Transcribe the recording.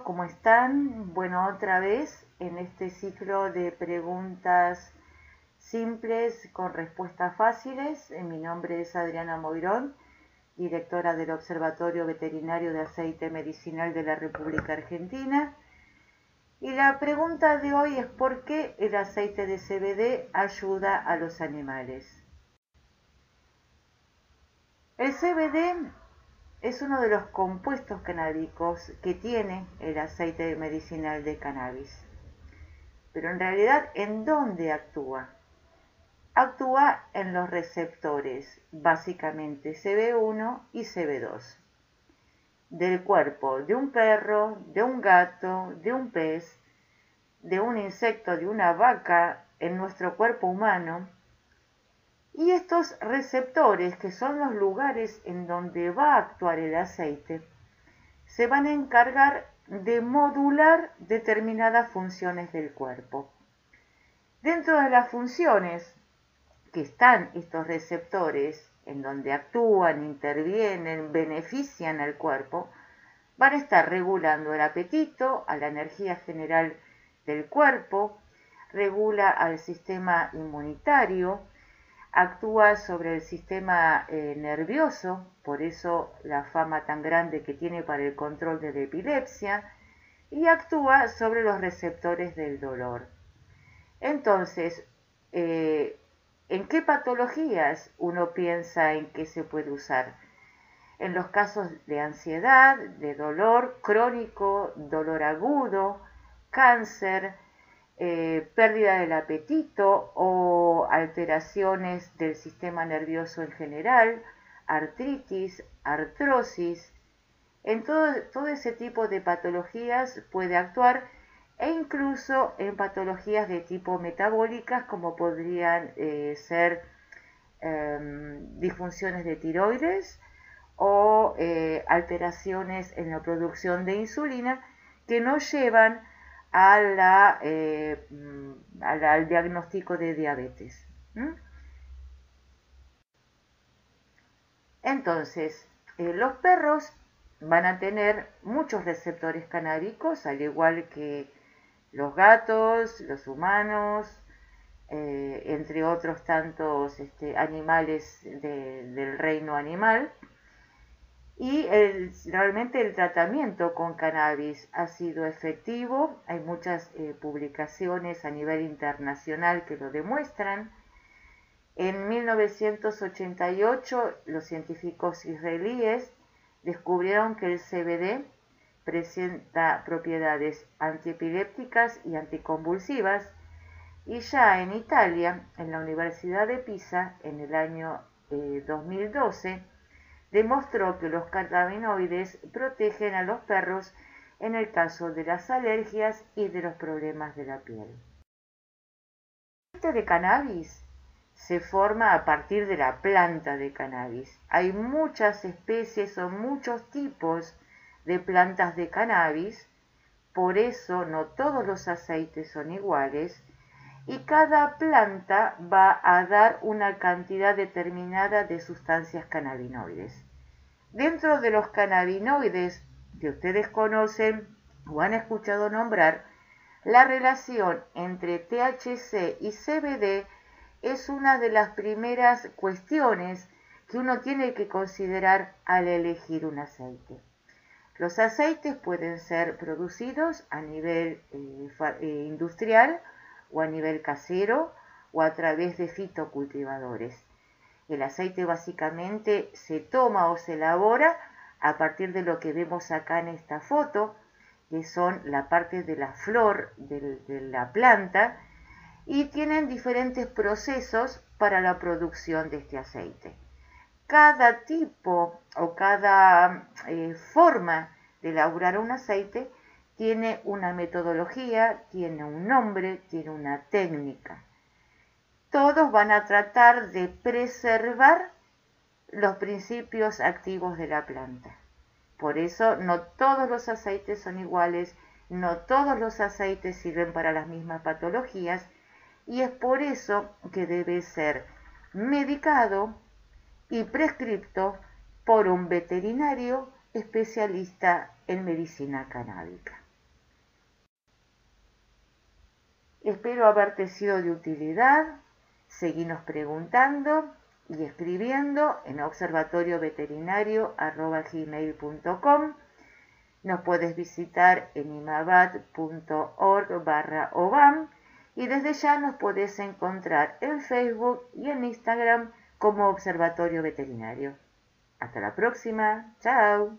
Hola a todos, ¿cómo están? Bueno, otra vez en este ciclo de preguntas simples con respuestas fáciles. Mi nombre es Adriana Moirón, directora del Observatorio Veterinario de Aceite Medicinal de la República Argentina. Y la pregunta de hoy es ¿por qué el aceite de CBD ayuda a los animales? El CBD es uno de los compuestos canábicos que tiene el aceite medicinal de cannabis. Pero en realidad, ¿en dónde actúa? Actúa en los receptores, básicamente CB1 y CB2, del cuerpo de un perro, de un gato, de un pez, de un insecto, de una vaca, en nuestro cuerpo humano, y estos receptores, que son los lugares en donde va a actuar el aceite, se van a encargar de modular determinadas funciones del cuerpo. Dentro de las funciones que están estos receptores, en donde actúan, intervienen, benefician al cuerpo, van a estar regulando el apetito, a la energía general del cuerpo, regula al sistema inmunitario, actúa sobre el sistema eh, nervioso, por eso la fama tan grande que tiene para el control de la epilepsia, y actúa sobre los receptores del dolor. Entonces, eh, ¿en qué patologías uno piensa en que se puede usar? En los casos de ansiedad, de dolor crónico, dolor agudo, cáncer, eh, pérdida del apetito o alteraciones del sistema nervioso en general, artritis, artrosis. En todo, todo ese tipo de patologías puede actuar e incluso en patologías de tipo metabólicas como podrían eh, ser em, disfunciones de tiroides o eh, alteraciones en la producción de insulina que no llevan a la, eh, mm, al diagnóstico de diabetes. Entonces, eh, los perros van a tener muchos receptores canábicos, al igual que los gatos, los humanos, eh, entre otros tantos este, animales del reino animal. Y realmente el tratamiento con cannabis ha sido efectivo. Hay muchas eh, publicaciones a nivel internacional que lo demuestran. En 1988 los científicos israelíes descubrieron que el CBD presenta propiedades antiepilépticas y anticonvulsivas y ya en Italia, en la Universidad de Pisa, en el año 2012, eh, demostró que los cannabinoides protegen a los perros en el caso de las alergias y de los problemas de la piel. El aceite de cannabis se forma a partir de la planta de cannabis. Hay muchas especies o muchos tipos de plantas de cannabis, por eso no todos los aceites son iguales y cada planta va a dar una cantidad determinada de sustancias cannabinoides. Dentro de los cannabinoides que ustedes conocen o han escuchado nombrar, la relación entre THC y CBD es una de las primeras cuestiones que uno tiene que considerar al elegir un aceite. Los aceites pueden ser producidos a nivel eh, eh, industrial o a nivel casero o a través de fitocultivadores. El aceite básicamente se toma o se elabora a partir de lo que vemos acá en esta foto, que son la parte de la flor de, la planta, y tienen diferentes procesos para la producción de este aceite. Cada tipo o cada eh, forma de elaborar un aceite tiene una metodología, tiene un nombre, tiene una técnica. Todos van a tratar de preservar los principios activos de la planta. Por eso no todos los aceites son iguales, no todos los aceites sirven para las mismas patologías y es por eso que debe ser medicado y prescripto por un veterinario especialista en medicina canábica. Espero haberte sido de utilidad. Seguinos preguntando y escribiendo en observatorioveterinario.gmail.com. Nos puedes visitar en imabat.org barra obam y desde ya nos puedes encontrar en Facebook y en Instagram como Observatorio Veterinario. Hasta la próxima. Chao.